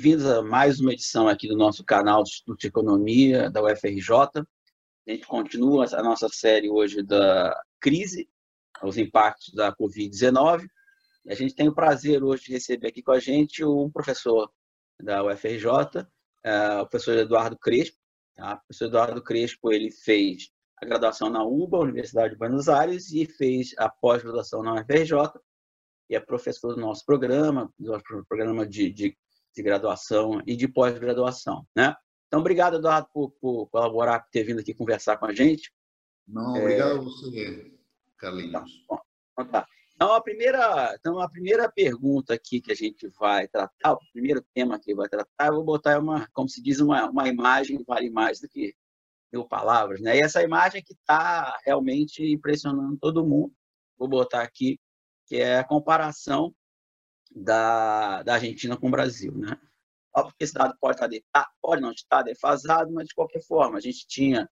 Bem-vindos a mais uma edição aqui do nosso canal de Instituto de Economia da UFRJ. A gente continua a nossa série hoje da crise, os impactos da Covid-19. A gente tem o prazer hoje de receber aqui com a gente um professor da UFRJ, é, o professor Eduardo Crespo. Tá? O professor Eduardo Crespo ele fez a graduação na UBA, Universidade de Buenos Aires, e fez a pós-graduação na UFRJ, e é professor do nosso programa, do nosso programa de, de de graduação e de pós-graduação, né? Então, obrigado, Eduardo, por, por, colaborar, por ter vindo aqui conversar com a gente. Não, obrigado é... a você, Carlinhos. Tá, então, tá. Então, a primeira, então, a primeira pergunta aqui que a gente vai tratar, o primeiro tema que vai tratar, eu vou botar uma, como se diz, uma, uma imagem vale mais do que mil palavras, né? E essa imagem que está realmente impressionando todo mundo, vou botar aqui, que é a comparação da, da Argentina com o Brasil. Né? Óbvio que esse dado pode, estar, tá, pode não estar defasado, mas de qualquer forma, a gente tinha,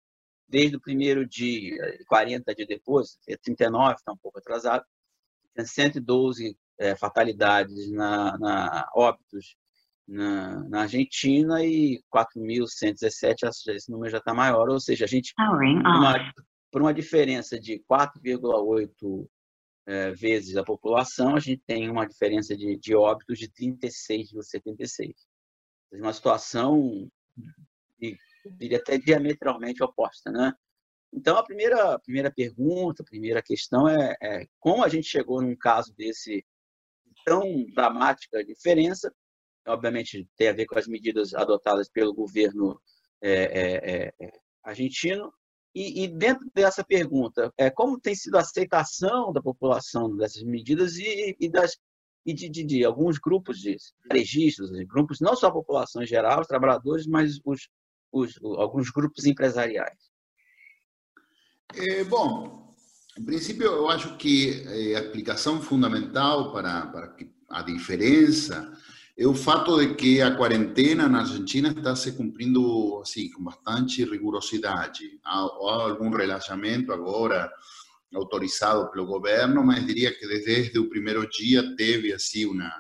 desde o primeiro dia, 40 dias depois, 39, está um pouco atrasado, 112 é, fatalidades na, na óbitos na, na, Argentina e 4.117, esse número já está maior, ou seja, a gente, uma, por uma diferença de 4,8 é, vezes a população, a gente tem uma diferença de, de óbitos de 36,76. Uma situação, eu diria até diametralmente oposta, né? Então, a primeira, a primeira pergunta, a primeira questão é, é como a gente chegou num caso desse tão dramática diferença, obviamente tem a ver com as medidas adotadas pelo governo é, é, é, argentino, e, e, dentro dessa pergunta, é, como tem sido a aceitação da população dessas medidas e, e das, e de, de, de, alguns grupos de registros, grupos, não só a população em geral, os trabalhadores, mas os, os, alguns grupos empresariais? É, bom, em princípio, eu acho que é, a explicação fundamental para, para a diferença é o fato de que a quarentena na Argentina está se cumprindo assim com bastante rigorosidade. Há, há algum relaxamento agora autorizado pelo governo, mas diria que desde o primeiro dia teve assim uma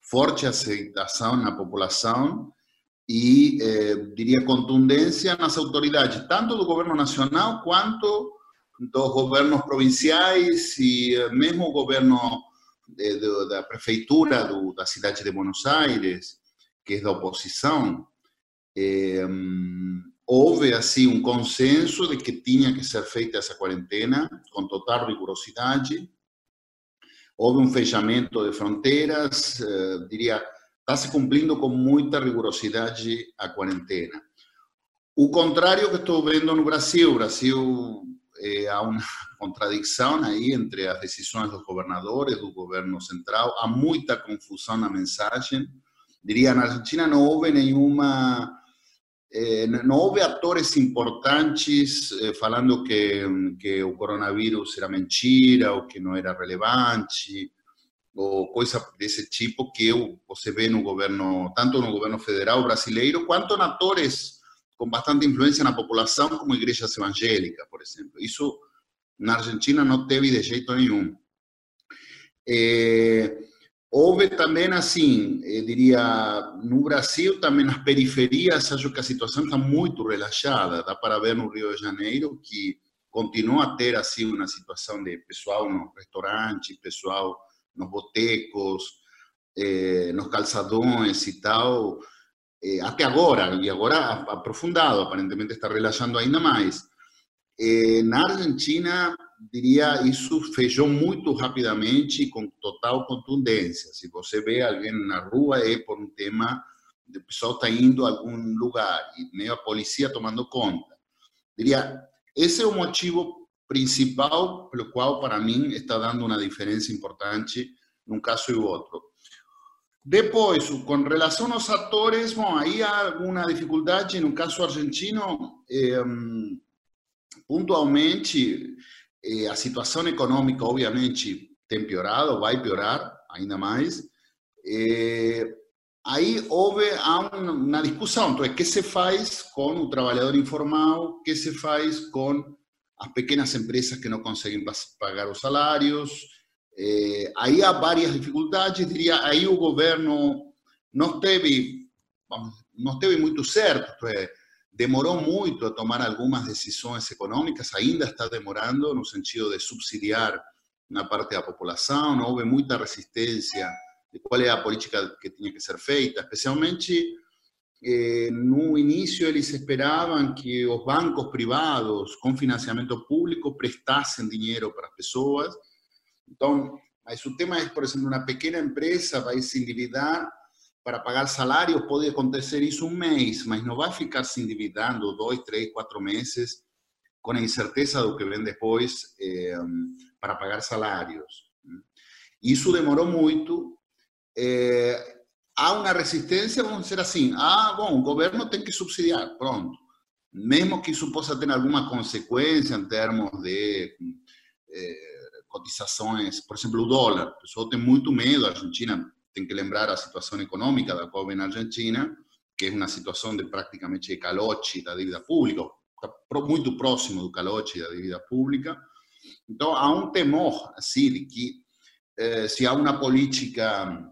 forte aceitação na população e eh, diria contundência nas autoridades, tanto do governo nacional quanto dos governos provinciais e eh, mesmo o governo de, de, da prefeitura do, da cidade de Buenos Aires, que é da oposição, é, houve assim um consenso de que tinha que ser feita essa quarentena com total rigorosidade. Houve um fechamento de fronteiras, eh, diria, está se cumprindo com muita rigorosidade a quarentena. O contrário que estou vendo no Brasil, o Brasil eh, há uma contradição aí entre as decisões dos governadores, do governo central, há muita confusão na mensagem. Diria, na Argentina não houve nenhuma. Eh, não houve atores importantes eh, falando que, que o coronavírus era mentira ou que não era relevante ou coisa desse tipo que você vê no governo, tanto no governo federal brasileiro, quanto em atores com bastante influência na população, como igrejas evangélicas, por exemplo. Isso na Argentina não teve de jeito nenhum. É, houve também, assim, eu diria, no Brasil, também nas periferias, acho que a situação está muito relaxada. Dá para ver no Rio de Janeiro que continua a ter, assim, uma situação de pessoal nos restaurantes, pessoal nos botecos, eh, nos calçadões e tal, eh, até agora, e agora aprofundado, aparentemente está relaxando ainda mais. Eh, na Argentina, diria, isso fechou muito rapidamente e com total contundência. Se você vê alguém na rua, é por um tema de pessoal está indo a algum lugar e meio a polícia tomando conta. Diria, esse é o motivo principal pelo qual, para mim, está dando uma diferença importante num caso e outro. Depois, com relação aos atores, bom, aí há alguma dificuldade no caso argentino. Eh, pontualmente, eh, a situação econômica, obviamente, tem piorado, vai piorar ainda mais. Eh, aí houve uma discussão, então, o que se faz com o trabalhador informal, o que se faz com as pequenas empresas que não conseguem pagar os salários, eh, aí há várias dificuldades, diria, aí o governo não teve não esteve muito certo, é, demorou muito a tomar algumas decisões econômicas, ainda está demorando no sentido de subsidiar na parte da população, não houve muita resistência de qual é a política que tinha que ser feita, especialmente eh, no início eles esperavam que os bancos privados com financiamento público prestassem dinheiro para as pessoas. Então, mas o tema é, por exemplo, uma pequena empresa vai se endividar para pagar salários, pode acontecer isso um mês, mas não vai ficar se endividando dois, três, quatro meses com a incerteza do que vem depois eh, para pagar salários. Isso demorou muito. Eh, há uma resistência, vamos dizer assim, ah, bom, o governo tem que subsidiar, pronto. Mesmo que isso possa ter alguma consequência em termos de eh, cotizações, por exemplo, o dólar. O pessoal tem muito medo, a Argentina tem que lembrar a situação econômica da qual vem a Argentina, que é uma situação de praticamente calote da dívida pública, muito próximo do calote da dívida pública. Então, há um temor, assim, de que eh, se há uma política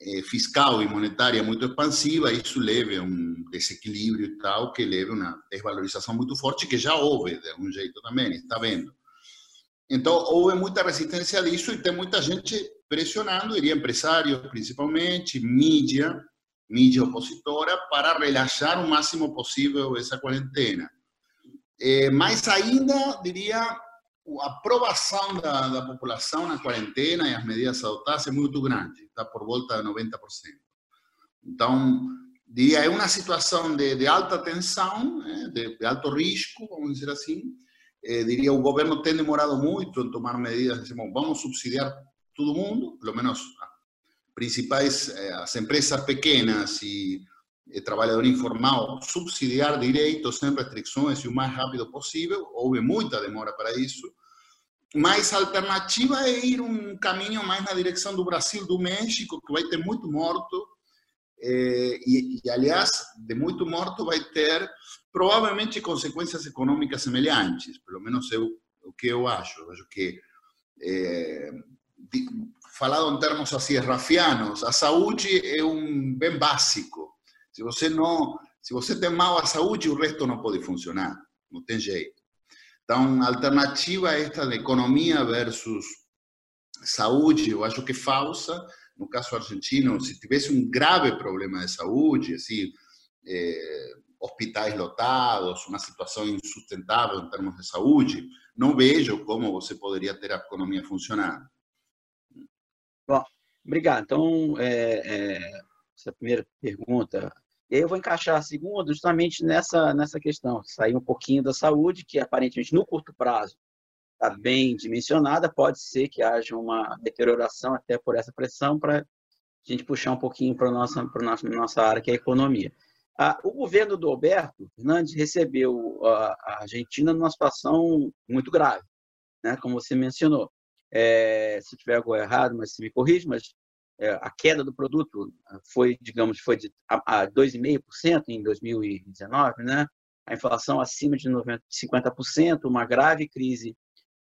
eh, fiscal e monetária muito expansiva, isso leve a um desequilíbrio e tal, que leve a uma desvalorização muito forte, que já houve, de algum jeito também, está vendo. Então, houve muita resistência disso e tem muita gente pressionando, diria empresários principalmente, mídia, mídia opositora, para relaxar o máximo possível essa quarentena. É, mas ainda, diria, a aprovação da, da, população na quarentena e as medidas adotadas é muito grande, está por volta de 90%. Então, diria, é uma situação de, de alta tensão, né, de, de, alto risco, vamos dizer assim, eh, diria, o governo tem demorado muito em tomar medidas, dizemos, vamos subsidiar todo mundo, pelo menos principais, eh, as empresas pequenas e eh, trabalhador informal, subsidiar direitos sem restrições e o mais rápido possível. Houve muita demora para isso. Mas a alternativa é ir um caminho mais na direção do Brasil, do México, que vai ter muito morto. Eh, e, e, aliás, de muito morto vai ter provavelmente consequências econômicas semelhantes, pelo menos eu, o que eu acho. Eu acho que, é, falado em termos assim, rafianos, a saúde é um bem básico. Se você não, se você tem mal a saúde, o resto não pode funcionar, não tem jeito. Então, a alternativa esta de economia versus saúde, eu acho que falsa. No caso argentino, se tivesse um grave problema de saúde, assim, é, hospitais lotados, uma situação insustentável em termos de saúde, não vejo como você poderia ter a economia funcionando. Bom, obrigado. Então, é, é, essa primeira pergunta, e aí eu vou encaixar a segunda justamente nessa, nessa questão, sair um pouquinho da saúde, que aparentemente no curto prazo está bem dimensionada, pode ser que haja uma deterioração até por essa pressão para a gente puxar um pouquinho para a nossa, nossa, nossa área, que é a economia. Ah, o governo do Alberto Fernandes recebeu a Argentina numa situação muito grave, né? como você mencionou. É, se tiver algo errado, mas se me corrige, mas é, a queda do produto foi, digamos, foi de a, 2,5% em 2019, né? a inflação acima de 90, 50%, uma grave crise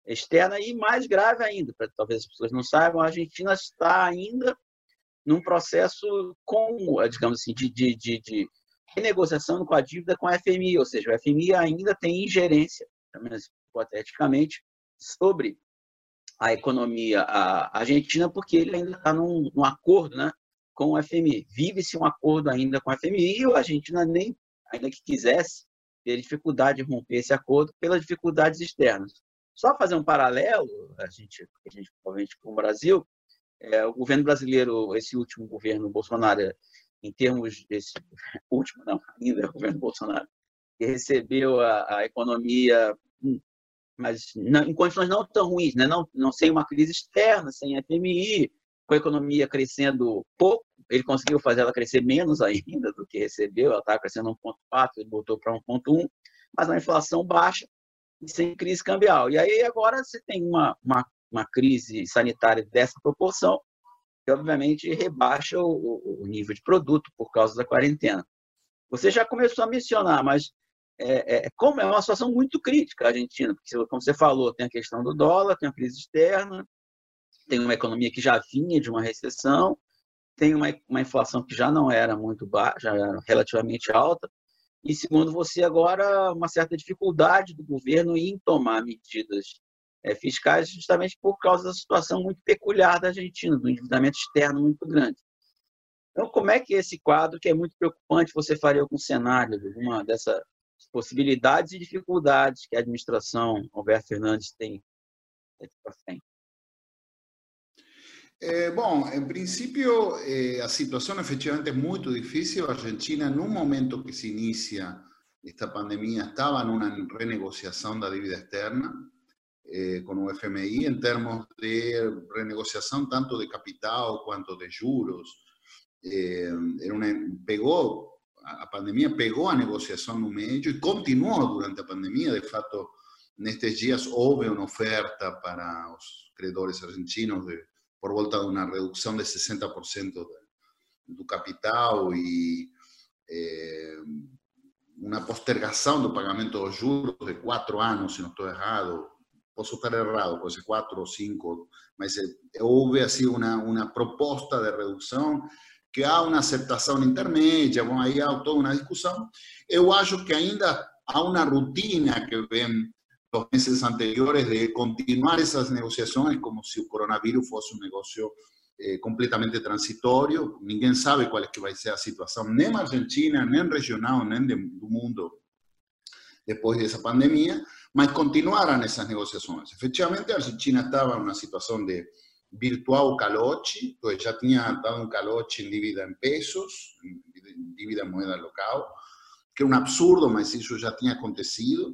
externa e mais grave ainda, para talvez as pessoas não saibam, a Argentina está ainda num processo com, digamos assim, de, de, de, de renegociação com a dívida com a FMI, ou seja, o FMI ainda tem ingerência, pelo menos hipoteticamente, sobre a economia argentina, porque ele ainda está num, num, acordo né, com o FMI. Vive-se um acordo ainda com a FMI e a Argentina, nem, ainda que quisesse, ter dificuldade de romper esse acordo pelas dificuldades externas. Só fazer um paralelo, a gente, a gente provavelmente com o Brasil, é, o governo brasileiro, esse último governo Bolsonaro, em termos desse último, não, ainda é o governo Bolsonaro, que recebeu a, a economia, hum, mas não, em condições não tão ruins, né? não, não sem uma crise externa, sem FMI, com a economia crescendo pouco, ele conseguiu fazer ela crescer menos ainda do que recebeu, ela estava crescendo 1,4, ele botou para 1,1, mas uma inflação baixa sem crise cambial. E aí agora você tem uma, uma, uma crise sanitária dessa proporção, que obviamente rebaixa o, o, nível de produto por causa da quarentena. Você já começou a mencionar, mas é, é, é, como é uma situação muito crítica a Argentina, porque, como você falou, tem a questão do dólar, tem a crise externa, tem uma economia que já vinha de uma recessão, tem uma, uma inflação que já não era muito baixa, já era relativamente alta, e segundo você agora uma certa dificuldade do governo em tomar medidas é, fiscais justamente por causa da situação muito peculiar da Argentina, do endividamento externo muito grande. Então, como é que esse quadro, que é muito preocupante, você faria algum cenário, alguma dessas possibilidades e dificuldades que a administração Alberto Fernandes tem daqui para frente? É, bom, em princípio, eh, a situação efetivamente é muito difícil. A Argentina, no momento que se inicia esta pandemia, estava numa renegociação da dívida externa eh, com o FMI em termos de renegociação tanto de capital quanto de juros. Eh, era uma, pegou a pandemia pegou a negociação no meio e durante a pandemia. De fato, nestes dias houve uma oferta para os credores argentinos de por volta de una reducción de 60% de, tu capital y eh, una postergación del pagamento de los juros de cuatro años, si no estoy errado. Puedo estar errado, puede ser cuatro o cinco, mas houve así una, una proposta de reducción que há uma aceitação intermédia, bom, aí há toda uma discussão. Eu acho que ainda há uma rotina que vem los meses anteriores de continuar esas negociaciones como si el coronavirus fuese un negocio eh, completamente transitorio. Ninguém sabe cuál es que va a ser la situación, ni en Argentina, ni en regional, ni en el mundo después de esa pandemia, mas continuaran esas negociaciones. Efectivamente, Argentina estaba en una situación de virtual caloche, pues ya tenía dado un caloche en dívida en pesos, en dívida en moneda local, que era un absurdo, mas eso ya tenía acontecido.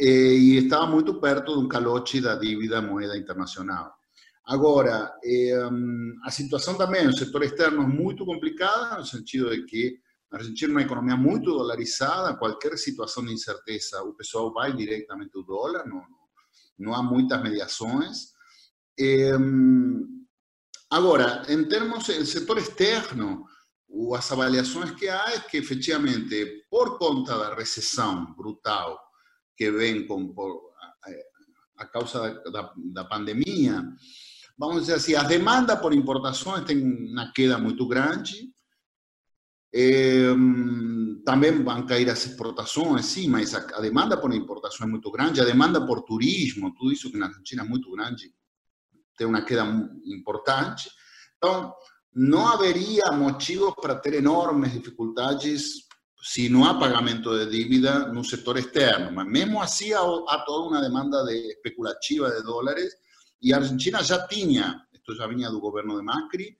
Eh, e estava muito perto de um calote da dívida moeda internacional. Agora, eh, a situação também no setor externo é muito complicada, no sentido de que a Argentina é uma economia muito dolarizada, qualquer situação de incerteza, o pessoal vai diretamente ao dólar, não, não há muitas mediações. Eh, agora, em termos do setor externo, as avaliações que há é que, efetivamente, por conta da recessão brutal que ven con, por, a, causa da, da, pandemia, vamos dizer assim, a demanda por importações tem uma queda muito grande, eh, também vão cair as exportações, sim, mas a, a, demanda por importação é muito grande, a demanda por turismo, tudo isso que na Argentina é muito grande, tem uma queda importante. Então, não haveria motivos para ter enormes dificuldades si no hay pagamento de dívida en un sector externo. Mas mesmo así, hay toda una demanda de especulativa de dólares y Argentina ya tenía, esto ya venía del gobierno de Macri,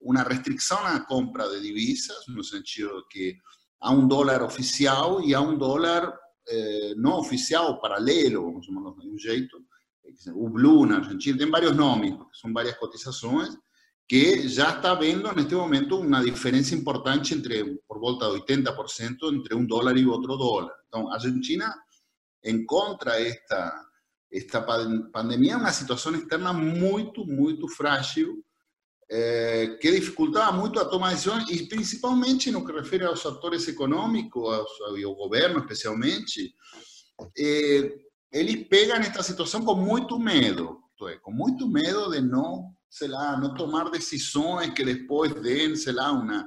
una restricción a la compra de divisas, en el sentido de que a un dólar oficial y a un dólar eh, no oficial, paralelo, vamos a llamarlo de un jeito, o Blue en Argentina, tiene varios nombres, son varias cotizaciones, que ya está viendo en este momento una diferencia importante entre, por volta de 80% entre un dólar y otro dólar. Entonces, Argentina encontra esta, esta pandemia una situación externa muy, muy frágil, eh, que dificultaba mucho a tomar decisiones y principalmente en lo que refiere a los actores económicos al gobierno especialmente, eh, ellos pegan esta situación con mucho miedo, con mucho miedo de no sei lá, não tomar decisões que depois deem, sei lá, uma,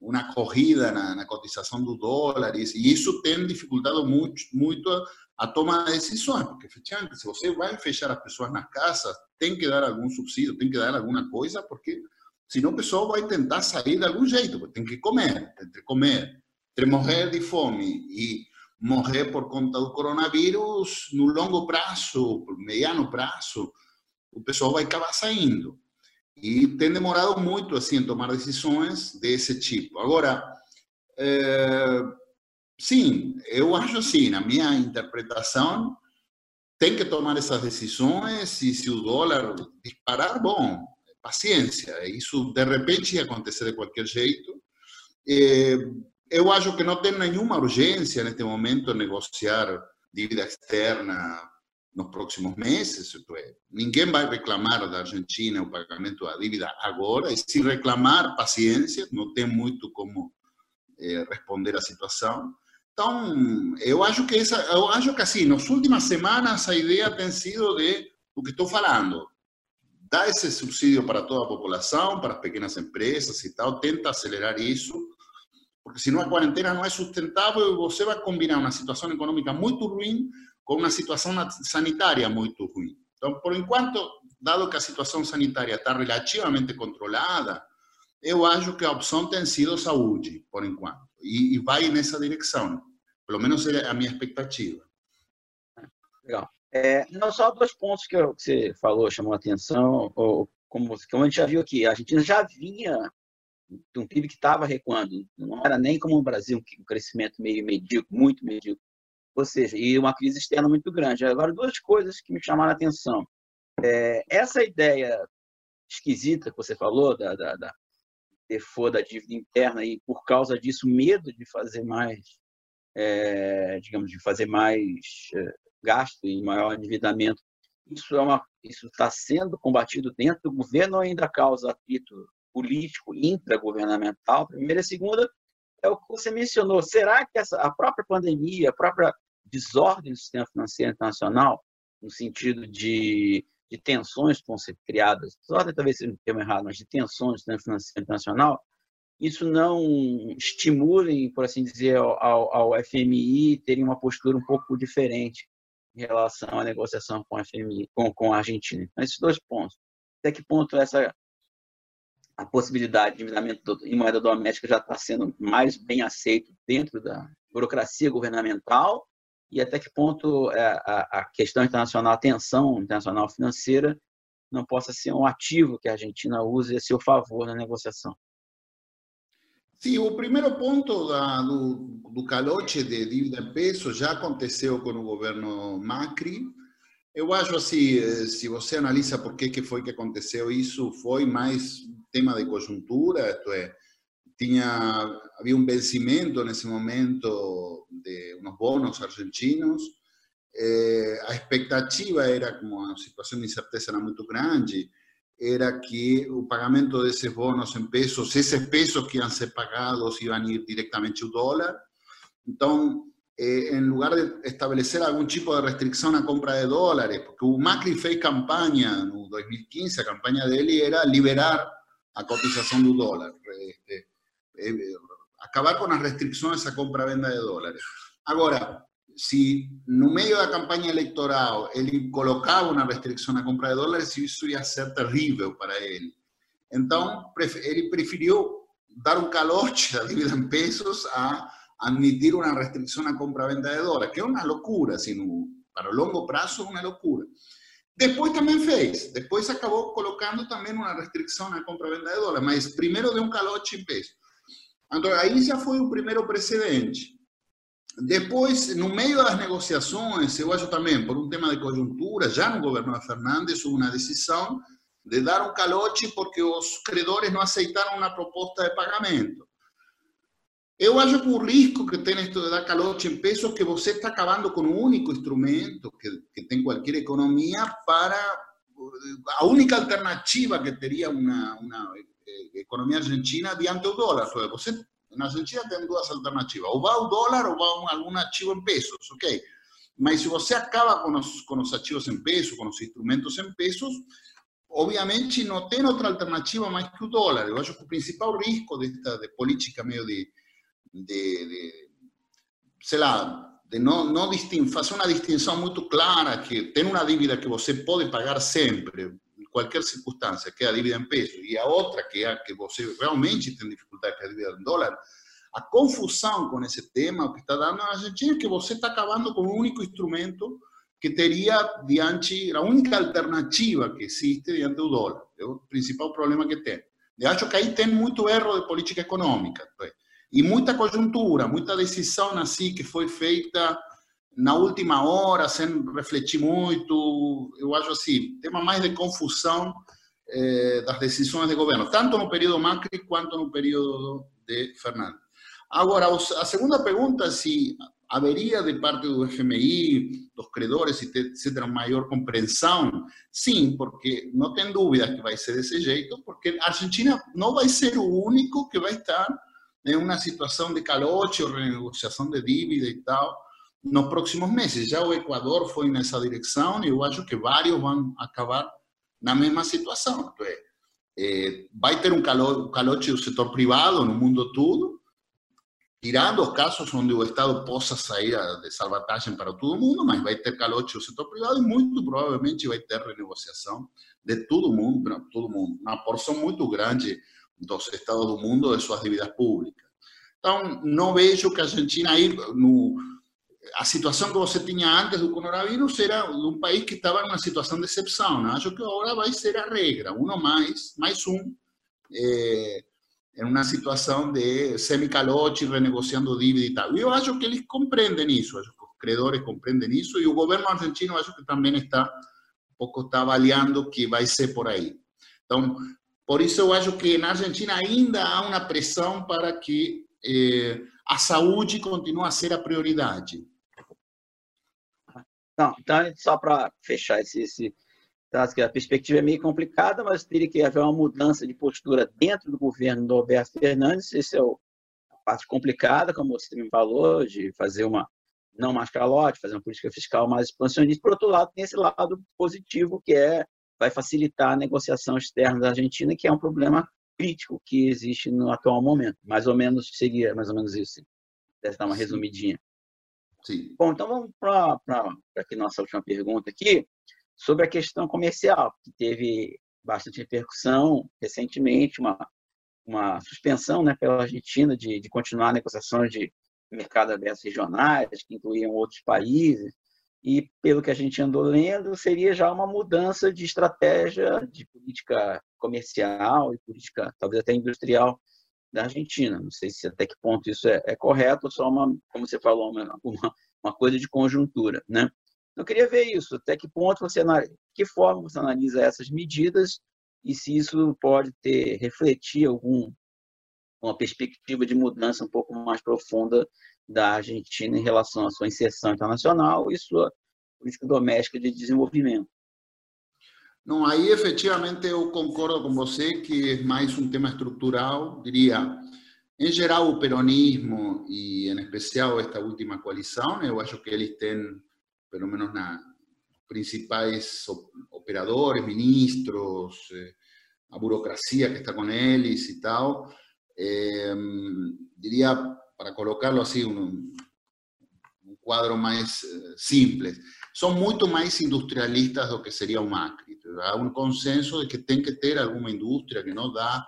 uma corrida na, na cotização do dólar. E isso tem dificultado muito, muito a, a tomar decisões, porque efetivamente, se você vai fechar as pessoas nas casas, tem que dar algum subsídio, tem que dar alguma coisa, porque senão o pessoal vai tentar sair de algum jeito, tem que comer, entre comer, entre morrer de fome e morrer por conta do coronavírus no longo prazo, mediano prazo, o pessoal vai acabar saindo. E tem demorado muito assim em tomar decisões desse tipo. Agora, é, sim, eu acho assim, na minha interpretação, tem que tomar essas decisões e se o dólar disparar, bom, paciência, isso de repente ia acontecer de qualquer jeito. É, eu acho que não tem nenhuma urgência neste momento negociar dívida externa nos próximos meses. Ninguém vai reclamar da Argentina o pagamento da dívida agora, e se reclamar, paciência, não tem muito como eh, responder à situação. Então, eu acho que essa, eu acho que assim, nas últimas semanas a ideia tem sido de o que estou falando, dá esse subsídio para toda a população, para as pequenas empresas e tal, tenta acelerar isso, porque senão a quarentena não é sustentável e você vai combinar uma situação econômica muito ruim com uma situação sanitária muito ruim. Então, por enquanto, dado que a situação sanitária está relativamente controlada, eu acho que a opção tem sido saúde, por enquanto, e, e vai nessa direção. Pelo menos é a minha expectativa. Legal. É, não, só dois pontos que, eu, que você falou, chamou a atenção, ou, como, como a gente já viu aqui, a Argentina já vinha de um PIB que estava recuando, não era nem como o Brasil, um crescimento meio medíocre, muito medíocre, ou seja, e uma crise externa muito grande. Agora, duas coisas que me chamaram a atenção. É, essa ideia esquisita que você falou, da, da, da default da dívida interna, e por causa disso, medo de fazer mais, é, digamos, de fazer mais é, gasto e maior endividamento. Isso é uma, isso está sendo combatido dentro do governo ou ainda causa atrito político intragovernamental? Primeira e segunda é o que você mencionou. Será que essa, a própria pandemia, a própria desordem do sistema financeiro internacional, no sentido de, de tensões que vão ser criadas, desordem talvez seja um termo errado, mas de tensões do sistema financeiro internacional, isso não estimule, por assim dizer, ao, ao FMI terem uma postura um pouco diferente em relação à negociação com a FMI, com, com a Argentina. Então, esses dois pontos. Até que ponto essa a possibilidade de endividamento em moeda doméstica já está sendo mais bem aceito dentro da burocracia governamental e até que ponto é, a, questão internacional, a tensão internacional financeira não possa ser um ativo que a Argentina use a seu favor na negociação. Sim, o primeiro ponto da, do, do calote de dívida em peso já aconteceu com o governo Macri. Eu acho assim, eh, se você analisa por que, que foi que aconteceu isso, foi mais tema de conjuntura, isto é, tinha, havia um vencimento nesse momento de uns bônus argentinos, eh, a expectativa era, como a situação de incerteza era muito grande, era que o pagamento desses bônus em pesos, esses pesos que iam ser pagados iam ir diretamente ao dólar. Então, eh, lugar de estabelecer algum tipo de restrição na compra de dólares, porque o Macri fez campanha no 2015, a campanha dele era liberar a cotização do dólar, este, eh, acabar com as restrições à compra-venda de dólares. Agora, se no meio da campanha eleitoral ele colocava uma restrição na compra de dólares, isso ia ser terrível para ele. Então, ele preferiu dar um calote da dívida em pesos a admitir uma restrição na compra-venda de dólares, que é uma loucura, assim, para o longo prazo, uma loucura. Depois também fez, depois acabou colocando também uma restrição na compra-venda de dólares, mas primeiro deu um calote em pesos. Então, aí já foi o primeiro precedente. Depois, no meio das negociações, eu acho também, por um tema de conjuntura, já no governo de Fernandes, houve uma decisão de dar um calote porque os credores não aceitaram uma proposta de pagamento. Eu acho que o risco que tem isto de dar calote em pesos que você está acabando com o único instrumento que, que tem qualquer economia para a única alternativa que teria uma, uma eh, economia argentina diante do dólar. Você na Argentina tem duas alternativas, ou vai o dólar ou vai algum ativo em pesos, ok? Mas se você acaba com os, com os ativos em pesos, com os instrumentos em pesos, obviamente não tem outra alternativa mais que o dólar. Eu acho que o principal risco desta de política meio de, de, de sei lá, de não, não distin, fazer uma distinção muito clara, que tem uma dívida que você pode pagar sempre, qualquer circunstância, que é a dívida em peso, e a outra, que é a que você realmente tem dificuldade, que é a dívida em dólar, a confusão com esse tema, o que está dando na Argentina, é que você está acabando com o único instrumento que teria diante, a única alternativa que existe diante do dólar. É o principal problema que tem. Eu acho que aí tem muito erro de política econômica. E muita conjuntura, muita decisão assim que foi feita na última hora, sem refletir muito. Eu acho assim, tema mais de confusão eh, das decisões de governo, tanto no período Macri quanto no período de Fernando. Agora, a segunda pergunta é se haveria de parte do FMI, dos credores, etc., maior compreensão? Sim, porque não tem dúvida que vai ser desse jeito, porque a Argentina não vai ser o único que vai estar em uma situação de calote ou renegociação de dívida e tal nos próximos meses. Já o Equador foi nessa direção e eu acho que vários vão acabar na mesma situação. É, vai ter um calote do setor privado no mundo todo, tirando os casos onde o Estado possa sair de salvatagem para todo mundo, mas vai ter calote do setor privado e muito provavelmente vai ter renegociação de todo mundo, todo mundo, uma porção muito grande dos estados do mundo de suas dívidas públicas. Então, não vejo que a Argentina aí, no, a situação que você tinha antes do coronavírus era de um país que estava em uma situação de exceção. Né? Acho que agora vai ser a regra, um mais, mais um, é, em uma situação de semicalote, renegociando dívida e tal. E eu acho que eles compreendem isso, acho que os credores compreendem isso, e o governo argentino acho que também está um pouco está avaliando que vai ser por aí. Então, por isso eu acho que na Argentina ainda há uma pressão para que eh, a saúde continue a ser a prioridade. Não, então, só para fechar esse, esse que a perspectiva é meio complicada, mas teria que haver uma mudança de postura dentro do governo do Alberto Fernandes. Esse é a parte complicada, como você me falou, de fazer uma não mais calote, fazer uma política fiscal mais expansionista. Por outro lado, tem esse lado positivo que é vai facilitar a negociação externa da Argentina, que é um problema crítico que existe no atual momento. Mais ou menos seria mais ou menos isso. Deve dar uma Sim. resumidinha. Sim. Bom, então vamos para aqui nossa última pergunta aqui sobre a questão comercial, que teve bastante repercussão recentemente, uma, uma suspensão né, pela Argentina de, de continuar negociações de mercado aberto regionais, que incluíam outros países e pelo que a gente andou lendo, seria já uma mudança de estratégia de política comercial e política, talvez até industrial da Argentina. Não sei se até que ponto isso é, é correto ou só uma, como você falou, uma, uma, coisa de conjuntura, né? Eu queria ver isso, até que ponto você, que forma você analisa essas medidas e se isso pode ter, refletir algum, uma perspectiva de mudança um pouco mais profunda da Argentina em relação à sua inserção internacional e sua política doméstica de desenvolvimento. Não, aí efetivamente eu concordo com você que é mais um tema estrutural, diria, em geral o peronismo e em especial esta última coalição, eu acho que eles têm, pelo menos na principais operadores, ministros, eh, a burocracia que está com eles e tal, eh, diria para colocarlo así, un, un cuadro más eh, simple, son mucho más industrialistas de lo que sería un Macri. Hay un consenso de que tiene que tener alguna industria que no da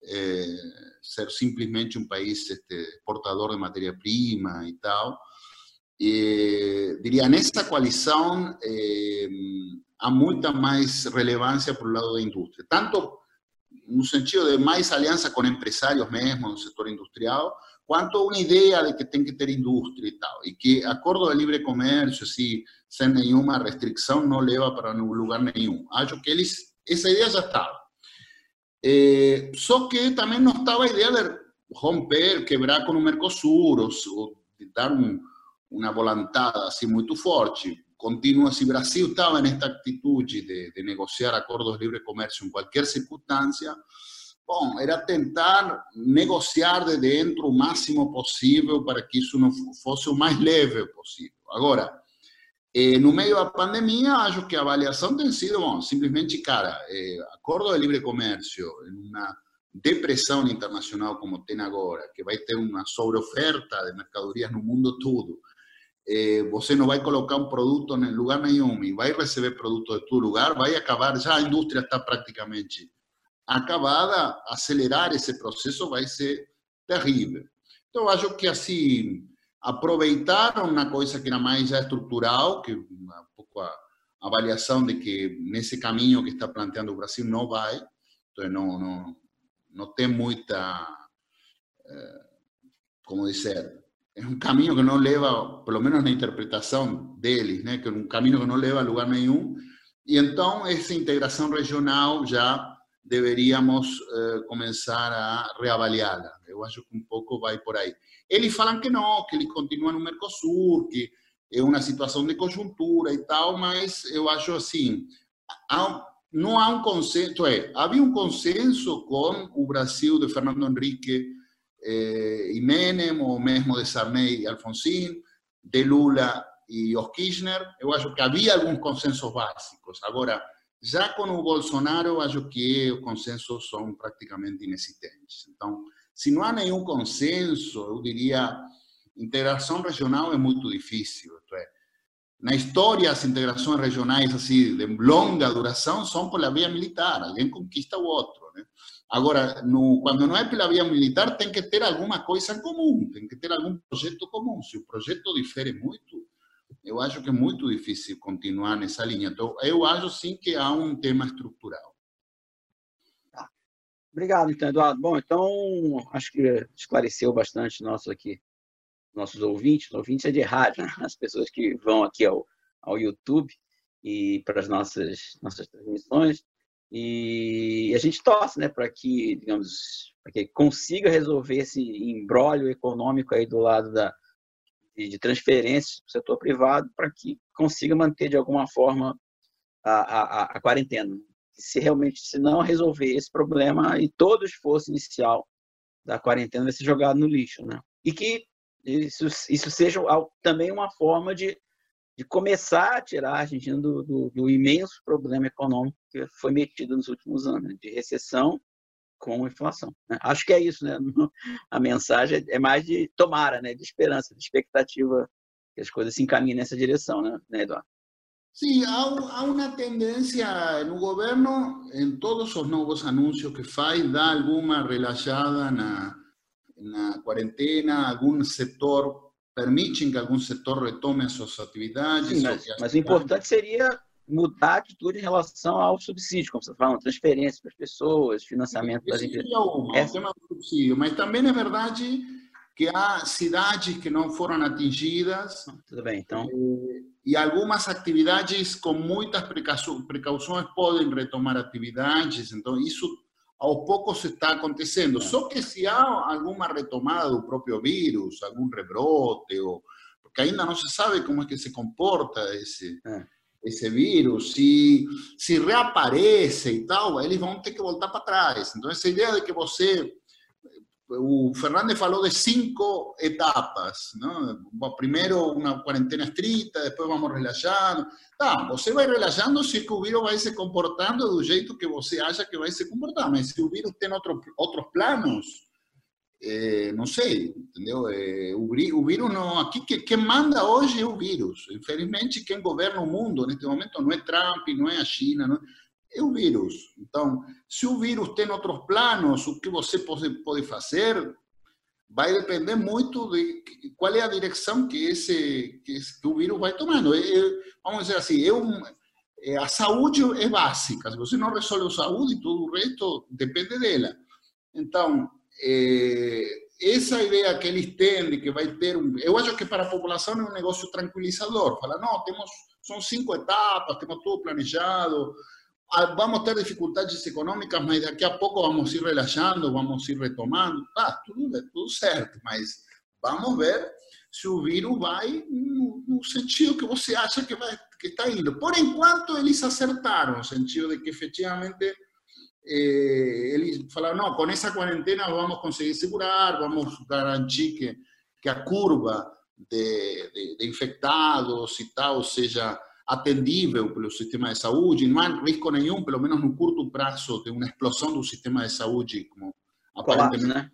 eh, ser simplemente un país este, exportador de materia prima y tal. Eh, diría, en esta coalición eh, hay mucha más relevancia por el lado de industria, tanto en un sentido de más alianza con empresarios mismos del sector industrial, quanto uma ideia de que tem que ter indústria e tal, e que acordo de livre comércio, assim, sem nenhuma restrição, não leva para lugar nenhum. Acho que eles, essa ideia já estava. É, só que também não estava a ideia de romper, quebrar com o Mercosul, ou, ou dar um, uma volantada assim muito forte. Continua, o Brasil estava nesta atitude de, de negociar acordos de livre comércio em qualquer circunstância, Bom, era tentar negociar de dentro o máximo possível para que isso não fosse o mais leve possível. Agora, eh, no meio da pandemia, acho que a avaliação tem sido, bom, simplesmente, cara, eh, acordo de livre comércio, uma depressão internacional como tem agora, que vai ter uma sobreoferta de mercadorias no mundo todo, eh, você não vai colocar um produto em lugar nenhum e vai receber produto de todo lugar, vai acabar, já a indústria está praticamente acabada, acelerar esse processo vai ser terrível. Então, acho que, assim, aproveitaram uma coisa que era mais já estrutural, que um pouco a avaliação de que nesse caminho que está planteando o Brasil não vai, então não, não, não tem muita, eh, como dizer, é um caminho que não leva, pelo menos na interpretação deles, né, que é um caminho que não leva a lugar nenhum, e então essa integração regional já deveríamos eh, começar a reavaliá-la. Eu acho que um pouco vai por aí. Eles falam que não, que eles continuam no Mercosul, que é uma situação de conjuntura e tal, mas eu acho assim, há, não há um consenso, é, havia um consenso com o Brasil de Fernando Henrique eh, e Menem, ou mesmo de Sarney e Alfonsín, de Lula e os Kirchner, eu acho que havia alguns consensos básicos. Agora, Já com o Bolsonaro, acho que os consensos são praticamente inexistentes. Então, se não há nenhum consenso, eu diria, integração regional é muito difícil. É, na história, as integrações regionais assim de longa duração são pela via militar, alguém conquista o outro. Né? Agora, no, quando não é pela via militar, tem que ter alguma coisa comum, tem que ter algum projeto comum. Se o projeto difere muito, eu acho que é muito difícil continuar nessa linha. Então, eu acho sim que há um tema estrutural. Tá. Obrigado, então, Eduardo. Bom, então, acho que esclareceu bastante nosso aqui, nossos ouvintes. Ouvintes é de rádio, né? as pessoas que vão aqui ao, ao YouTube e para as nossas, nossas transmissões. E a gente torce né, para que, digamos, para que consiga resolver esse embrólio econômico aí do lado da, de, transferências para o setor privado para que consiga manter de alguma forma a, a, a, quarentena. Se realmente se não resolver esse problema e todo o esforço inicial da quarentena vai ser jogado no lixo, né? E que isso, isso seja também uma forma de, de começar a tirar a Argentina do, do, do imenso problema econômico que foi metido nos últimos anos, né? de recessão com inflação. Né? Acho que é isso, né? A mensagem é mais de tomara, né? De esperança, de expectativa que as coisas se encaminhem nessa direção, né, né Eduardo? Sim, há, há uma tendência no governo, em todos os novos anúncios que faz, dá alguma relaxada na, na quarentena, algum setor, permite que algum setor retome as suas atividades. Sim, mas, mas o importante seria mudar a atitude em relação ao subsídio, como você fala, transferência para as pessoas, financiamento das empresas. É uma, é. tema do subsídio, mas também é verdade que há cidades que não foram atingidas. Tudo bem, então. E, algumas atividades com muitas precauções podem retomar atividades, então isso ao pouco se está acontecendo. É. Só que se há alguma retomada do próprio vírus, algum rebrote, ou, porque ainda não se sabe como é que se comporta esse. É esse vírus, se, se reaparece e tal, eles vão ter que voltar para trás. Então, essa ideia de que você. O Fernandes falou de cinco etapas. Não? Primeiro, uma quarentena estrita, depois vamos relaxando. Tá, você vai relaxando se o vírus vai se comportando do jeito que você acha que vai se comportar. Mas se o vírus tem outro, outros planos, é, não sei, entendeu? É, o, o, vírus não. Aqui, que, quem manda hoje é o vírus. Infelizmente, quem governa o mundo neste momento não é Trump, não é a China, não é, o vírus. Então, se o vírus tem outros planos, o que você pode, pode fazer vai depender muito de qual é a direção que esse que, esse, que o vírus vai tomando. É, vamos dizer assim, é um, a saúde é básica. Se você não resolve a saúde, todo o resto depende dela. Então, é, essa ideia que eles têm de que vai ter um. Eu acho que para a população é um negócio tranquilizador. Fala, não, temos, são cinco etapas, temos tudo planejado, vamos ter dificuldades econômicas, mas daqui a pouco vamos ir relaxando, vamos ir retomando. Ah, tudo, tudo certo, mas vamos ver se o vírus vai no, no sentido que você acha que, vai, que está indo. Por enquanto, eles acertaram, no sentido de que efetivamente eh, eles falaram, não, com essa quarentena vamos conseguir segurar, vamos garantir que, que a curva de, de, de infectados e tal seja atendível pelo sistema de saúde, não há risco nenhum, pelo menos no curto prazo, de uma explosão do sistema de saúde, como aparentemente né?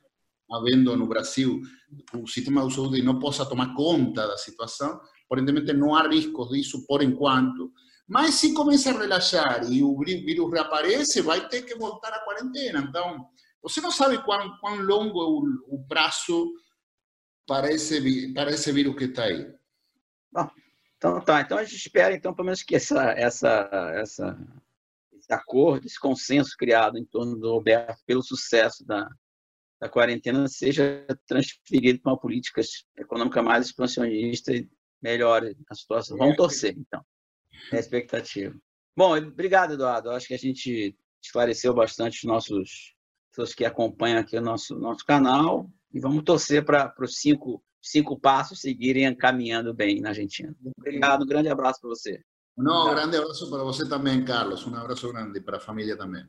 havendo no Brasil, o sistema de saúde não possa tomar conta da situação, aparentemente não há riscos disso por enquanto, mas se começa a relaxar e o vírus reaparece, vai ter que voltar à quarentena. Então, você não sabe quão, quão longo é o, o prazo para esse, para esse vírus que está aí. Bom, então tá. Então a gente espera, então, pelo menos que essa, essa, essa, esse acordo, esse consenso criado em torno do Roberto pelo sucesso da, da quarentena seja transferido para uma política econômica mais expansionista e melhore a situação. Vamos torcer, então. É a expectativa. Bom, obrigado, Eduardo. Acho que a gente esclareceu bastante os nossos pessoas que acompanham aqui o nosso, nosso canal e vamos torcer para os cinco, cinco passos seguirem caminhando bem na Argentina. Obrigado, um grande abraço para você. Um grande abraço para você também, Carlos. Um abraço grande para a família também.